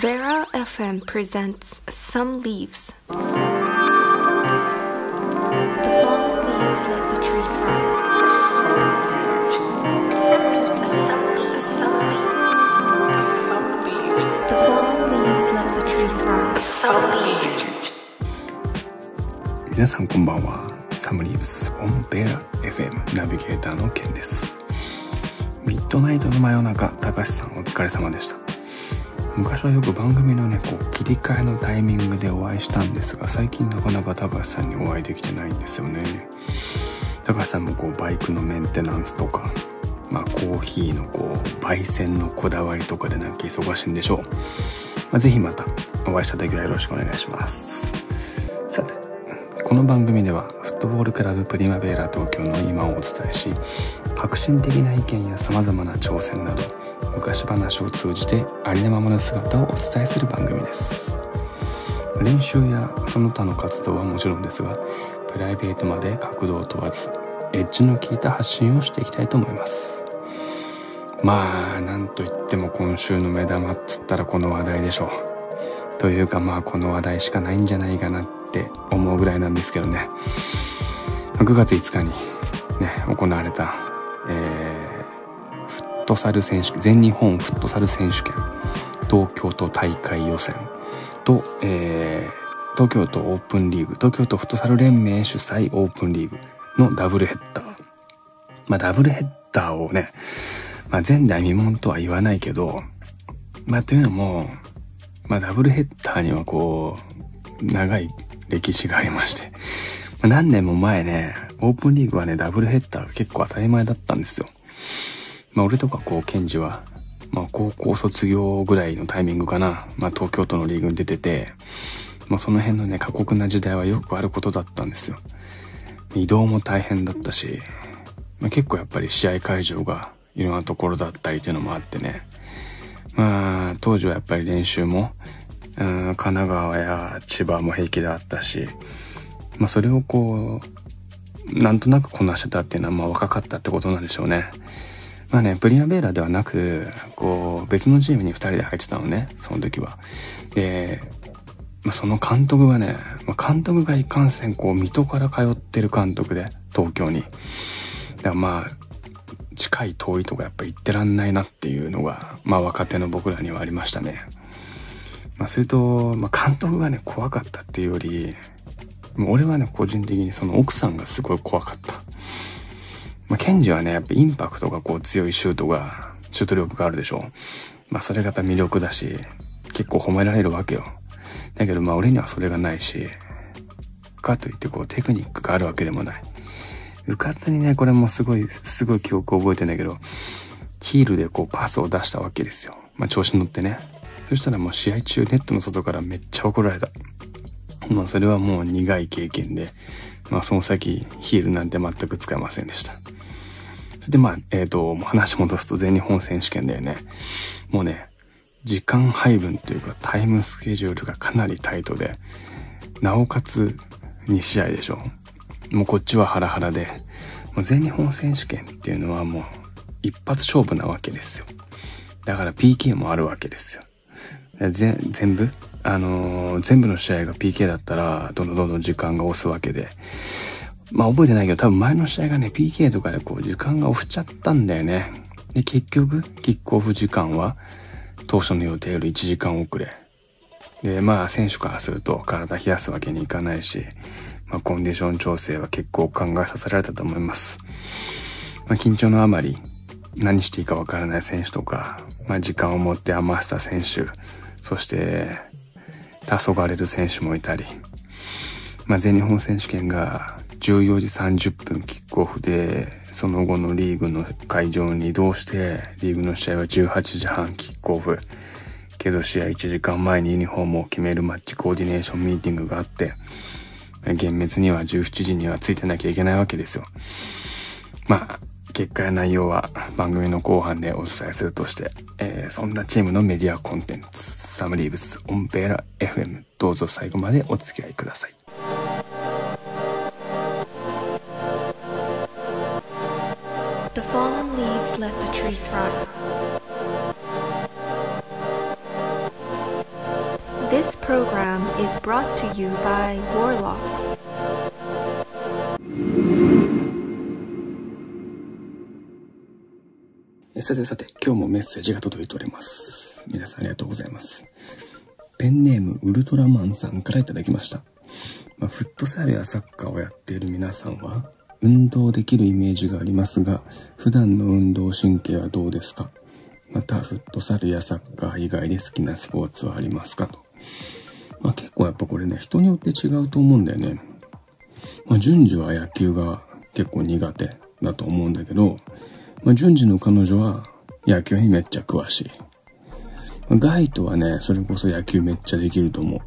Vera FM presents Some Leaves. The fallen leaves let the tree thrive. Some leaves. Some leaves. Some leaves. Some leaves. The fallen leaves let the tree thrive. Some leaves. 皆さんこんばんはサムリーブスオンベア FM ナビゲーターのケンですミッドナイトの真夜中高橋さんお疲れ様でした昔はよく番組のねこう切り替えのタイミングでお会いしたんですが最近なかなか高橋さんにお会いできてないんですよね。高橋さんもこうバイクのメンテナンスとかまあコーヒーのこう焙煎のこだわりとかでなんか忙しいんでしょう、まあ、またお会いした時はよろしくお願いします。この番組ではフットボールクラブプリマベーラ東京の今をお伝えし革新的な意見やさまざまな挑戦など昔話を通じてありのままの姿をお伝えする番組です。練習やその他の活動はもちろんですがプライベートまで角度を問わずエッジの効いた発信をしていきたいと思います。まあなんといっても今週の目玉っつったらこの話題でしょう。というかまあこの話題しかないんじゃないかなって思うぐらいなんですけどね。9月5日にね行われた、えー、フットサル選手権全日本フットサル選手権東京都大会予選と、えー、東京都オープンリーグ東京都フットサル連盟主催オープンリーグのダブルヘッダー。まあダブルヘッダーをね、まあ、前代未聞とは言わないけどまあというのもまあ、ダブルヘッダーにはこう、長い歴史がありまして、何年も前ね、オープンリーグはね、ダブルヘッダーが結構当たり前だったんですよ。まあ、俺とかこう、ケンジは、まあ、高校卒業ぐらいのタイミングかな、まあ、東京都のリーグに出てて、まあ、その辺のね、過酷な時代はよくあることだったんですよ。移動も大変だったし、まあ、結構やっぱり試合会場がいろんなところだったりっていうのもあってね、まあ、当時はやっぱり練習も、うん、神奈川や千葉も平気であったし、まあそれをこう、なんとなくこなしてたっていうのはまあ若かったってことなんでしょうね。まあね、プリマベーラではなく、こう、別のチームに二人で入ってたのね、その時は。で、まあ、その監督がね、まあ、監督がいかんせんこう、水戸から通ってる監督で、東京に。だからまあ、近い遠いとかやっぱ行ってらんないなっていうのが、まあ若手の僕らにはありましたね。まあそれと、まあ監督がね、怖かったっていうより、もう俺はね、個人的にその奥さんがすごい怖かった。まあケンジはね、やっぱインパクトがこう強いシュートが、シュート力があるでしょ。まあそれがやっぱ魅力だし、結構褒められるわけよ。だけどまあ俺にはそれがないし、かといってこうテクニックがあるわけでもない。うかつにね、これもすごい、すごい記憶覚えてんだけど、ヒールでこうパスを出したわけですよ。まあ調子に乗ってね。そしたらもう試合中ネットの外からめっちゃ怒られた。まあそれはもう苦い経験で、まあその先ヒールなんて全く使えませんでした。それでまあ、えっ、ー、と、話戻すと全日本選手権だよね。もうね、時間配分というかタイムスケジュールがかなりタイトで、なおかつ2試合でしょ。もうこっちはハラハラで、もう全日本選手権っていうのはもう一発勝負なわけですよ。だから PK もあるわけですよ。全部？あのー、全部の試合が PK だったら、どんどんどんどん時間が押すわけで。まあ覚えてないけど、多分前の試合がね、PK とかでこう時間が押しちゃったんだよね。で、結局、キックオフ時間は、当初の予定より1時間遅れ。で、まあ選手からすると体冷やすわけにいかないし、まあ、コンディション調整は結構考えさせられたと思います。まあ、緊張のあまり何していいかわからない選手とか、まあ、時間を持って余した選手、そして黄昏る選手もいたり、まあ、全日本選手権が14時30分キックオフで、その後のリーグの会場に移動して、リーグの試合は18時半キックオフ。けど試合1時間前にユニフォームを決めるマッチコーディネーションミーティングがあって、厳密には17時にはついてなきゃいけないわけですよ。まあ、結果や内容は番組の後半でお伝えするとして、えー、そんなチームのメディアコンテンツ、サムリーブスオンベーラ FM、どうぞ最後までお付き合いください。The fallen leaves let the tree thrive. Program is brought to you by Warlocks. さてさて、今日もメッセージが届いております。皆さんありがとうございます。ペンネームウルトラマンさんからいただきました。まあ、フットサルやサッカーをやっている皆さんは、運動できるイメージがありますが、普段の運動神経はどうですか？また、フットサルやサッカー以外で好きなスポーツはありますか？と。まあ、結構やっぱこれね、人によって違うと思うんだよね。まあ、順次は野球が結構苦手だと思うんだけど、まあ、順次の彼女は野球にめっちゃ詳しい。まあガイトはね、それこそ野球めっちゃできると思う。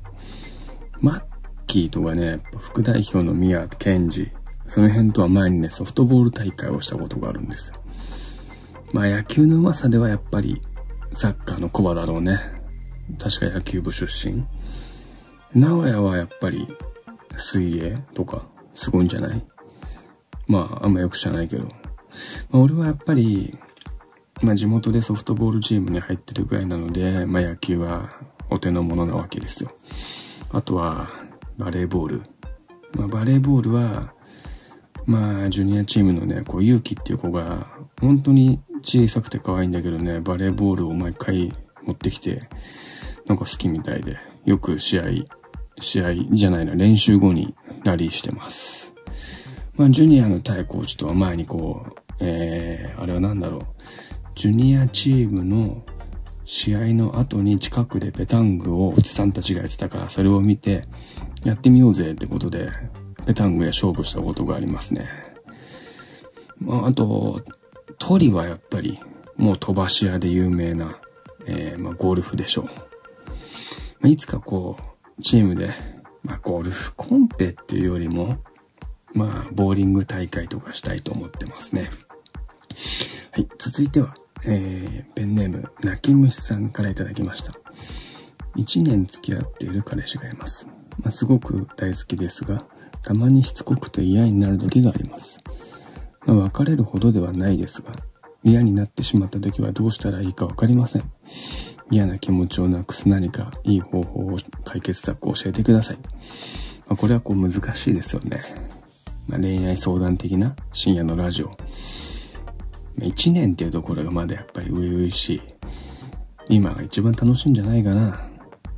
マッキーとかね、副代表の宮健二、その辺とは前にね、ソフトボール大会をしたことがあるんですよ。まあ野球の上手さではやっぱりサッカーのコバだろうね。確か野球部出身。名古屋はやっぱり水泳とかすごいんじゃない？まああんまよく知らないけど。まあ、俺はやっぱり、まあ地元でソフトボールチームに入ってるぐらいなので、まあ野球はお手の物なわけですよ。あとはバレーボール。まあバレーボールは、まあジュニアチームのね、こう勇気っていう子が本当に小さくて可愛いんだけどね、バレーボールを毎回持ってきて、なんか好きみたいで、よく試合、試合じゃないな、練習後にラリーしてます。まあ、ジュニアの対コーチとは前にこう、えー、あれは何だろう。ジュニアチームの試合の後に近くでペタングをおじさんたちがやってたから、それを見て、やってみようぜってことで、ペタングで勝負したことがありますね。まあ、あと、トリはやっぱり、もう飛ばし屋で有名な、えー、まあ、ゴルフでしょう。ま、いつかこう、チームで、まあ、ゴルフコンペっていうよりも、まあ、ボーリング大会とかしたいと思ってますね。はい、続いては、えー、ペンネーム、泣き虫さんからいただきました。1年付き合っている彼氏がいます。まあ、すごく大好きですが、たまにしつこくて嫌になる時があります。まあ、別れるほどではないですが、嫌になってしまった時はどうしたらいいかわかりません。嫌な気持ちをなくす何かいい方法を解決策を教えてください。まあ、これはこう難しいですよね。まあ、恋愛相談的な深夜のラジオ。1年っていうところがまだやっぱり初々しい。今が一番楽しいんじゃないかな。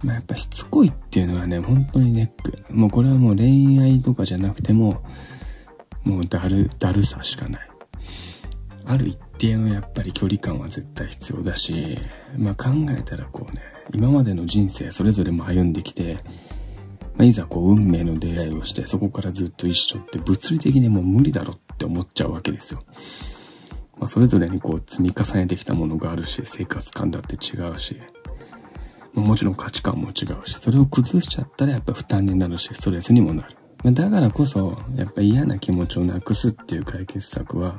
まあ、やっぱしつこいっていうのはね、本当にネック。もうこれはもう恋愛とかじゃなくても、もうだる、だるさしかない。ある一定のやっぱり距離感は絶対必要だし、まあ考えたらこうね、今までの人生それぞれも歩んできて、まあ、いざこう運命の出会いをしてそこからずっと一緒って物理的にもう無理だろって思っちゃうわけですよ。まあ、それぞれにこう積み重ねてきたものがあるし、生活感だって違うし、まあもちろん価値観も違うし、それを崩しちゃったらやっぱ負担になるし、ストレスにもなる。まだからこそ、やっぱ嫌な気持ちをなくすっていう解決策は、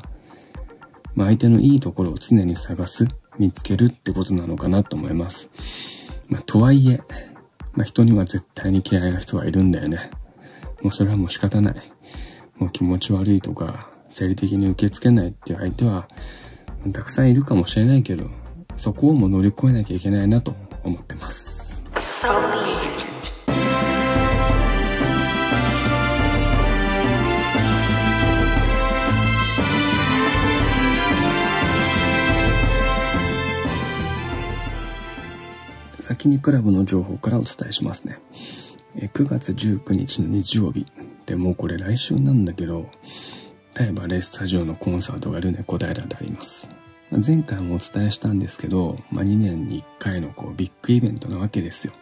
まあ、相手のいいところを常に探す、見つけるってことなのかなと思います。まあ、とはいえ、まあ、人には絶対に嫌いな人はいるんだよね。もうそれはもう仕方ない。もう気持ち悪いとか、生理的に受け付けないっていう相手は、たくさんいるかもしれないけど、そこをも乗り越えなきゃいけないなと思ってます。先にクラブの情報からお伝えしますね。え9月19日の日曜日。で、もうこれ来週なんだけど、タイバレースタジオのコンサートがルネ小平であります。前回もお伝えしたんですけど、まあ、2年に1回のこうビッグイベントなわけですよ。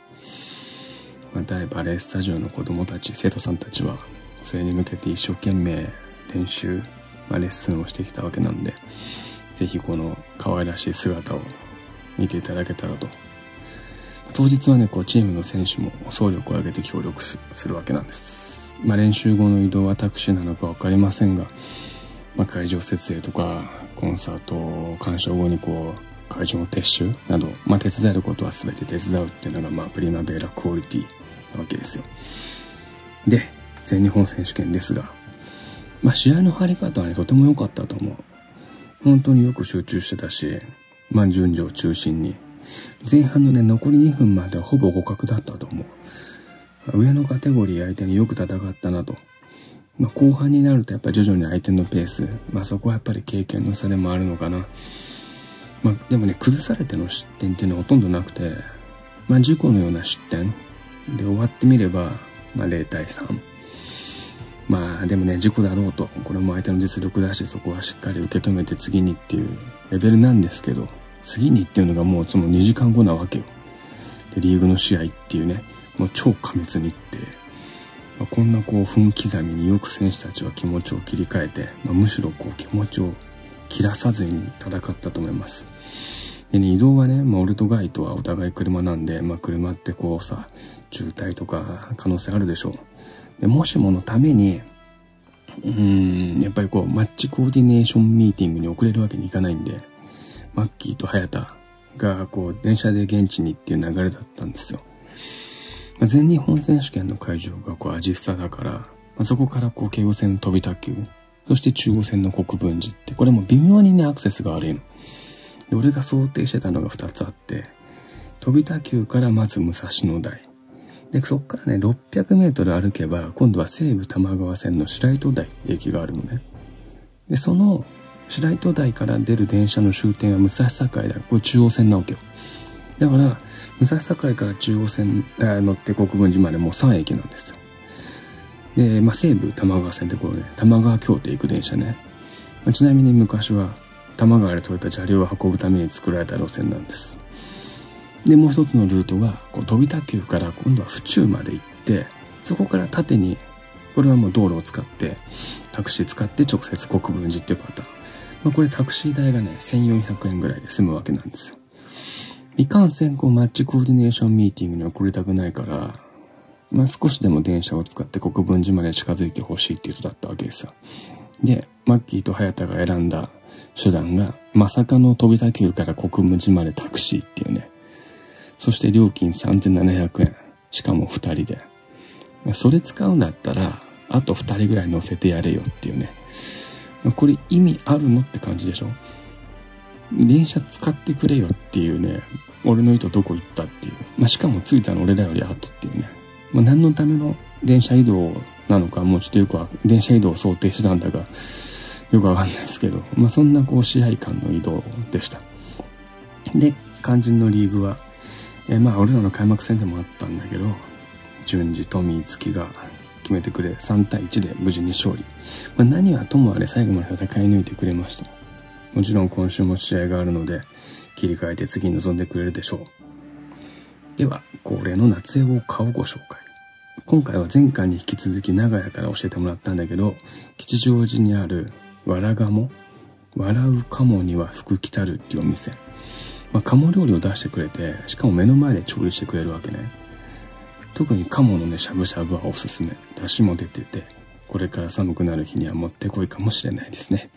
まあ、タイバレースタジオの子供たち、生徒さんたちは、それに向けて一生懸命練習、まあ、レッスンをしてきたわけなんで、ぜひこの可愛らしい姿を見ていただけたらと当日はね、こう、チームの選手も総力を挙げて協力するわけなんです。まあ、練習後の移動はタクシーなのかわかりませんが、まあ、会場設営とか、コンサート鑑賞後にこう、会場の撤収など、まあ、手伝えることは全て手伝うっていうのが、まあ、プリマベーラクオリティなわけですよ。で、全日本選手権ですが、まあ、試合の入り方はね、とても良かったと思う。本当によく集中してたし、まあ、順序を中心に、前半のね、残り2分まではほぼ互角だったと思う。上のカテゴリー相手によく戦ったなと。まあ、後半になるとやっぱ徐々に相手のペース、まあそこはやっぱり経験の差でもあるのかな。まあでもね、崩されての失点っていうのはほとんどなくて、まあ事故のような失点で終わってみれば、まあ0対3。まあでもね、事故だろうと、これも相手の実力だし、そこはしっかり受け止めて次にっていうレベルなんですけど、次にっていうのがもうその2時間後なわけよ。で、リーグの試合っていうね、もう超過密日程。まあ、こんなこう分刻みによく選手たちは気持ちを切り替えて、まあ、むしろこう気持ちを切らさずに戦ったと思います。でね、移動はね、まあ俺とガイとはお互い車なんで、まあ車ってこうさ、渋滞とか可能性あるでしょう。で、もしものために、うーん、やっぱりこう、マッチコーディネーションミーティングに遅れるわけにいかないんで、マッキーと早田がこう、電車で現地にっていう流れだったんですよ。まあ、全日本選手権の会場がこう、アジスタだから、まあ、そこからこう、京王線の飛び卓球、そして中央線の国分寺って、これも微妙にね、アクセスが悪いの。俺が想定してたのが2つあって、飛び卓球からまず武蔵野台。で、そっからね、600メートル歩けば、今度は西武玉川線の白糸台って駅があるのね。で、その白糸台から出る電車の終点は武蔵境だ。これ中央線なわけよ。だから、武蔵境から中央線乗って国分寺までもう3駅なんですよ。で、まあ、西武玉川線ってこれね、玉川京都行く電車ね。まあ、ちなみに昔は玉川で取れた砂利を運ぶために作られた路線なんです。で、もう一つのルートは、こう飛び卓球から今度は府中まで行って、そこから縦に、これはもう道路を使って、タクシー使って直接国分寺っていうパターン。まあ、これタクシー代がね、1400円ぐらいで済むわけなんですよ。いかんせん、こう、マッチコーディネーションミーティングに遅れたくないから、まあ、少しでも電車を使って国分寺まで近づいてほしいっていう人だったわけですよ。で、マッキーと早田が選んだ手段が、まさかの飛び卓球から国分寺までタクシーっていうね。そして料金3700円。しかも2人で。それ使うんだったら、あと2人ぐらい乗せてやれよっていうね。これ意味あるのって感じでしょ？電車使ってくれよっていうね、俺の意図どこ行ったっていう。まあ、しかも着いたの俺らより後っていうね。まあ、何のための電車移動なのかもうちょっとよくは、電車移動を想定してたんだが、よくわかんないですけど、まあ、そんなこう試合間の移動でした。で、肝心のリーグは、えまあ俺らの開幕戦でもあったんだけど、順次、トミー、月が決めてくれ、3対1で無事に勝利。まあ、何はともあれ最後まで戦い抜いてくれました。もちろん今週も試合があるので、切り替えて次に臨んでくれるでしょう。では、恒例の夏江を顔ご紹介。今回は前回に引き続き長屋から教えてもらったんだけど、吉祥寺にあるわらがも笑う鴨には福来たるっていうお店。まあ、鴨料理を出してくれて、しかも目の前で調理してくれるわけね。特に鴨のね、しゃぶしゃぶはおすすめ。出汁も出てて、これから寒くなる日にはもってこいかもしれないですね。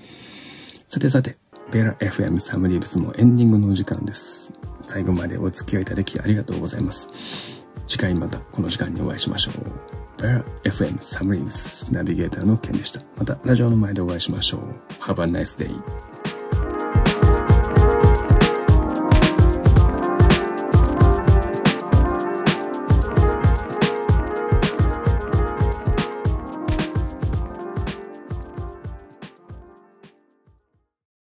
さてさて、ベラ FM サムリーブスもエンディングのお時間です。最後までお付き合いいただきありがとうございます。次回またこの時間にお会いしましょう。ベラ FM サムリーブスナビゲーターのケンでした。またラジオの前でお会いしましょう。Have a nice day.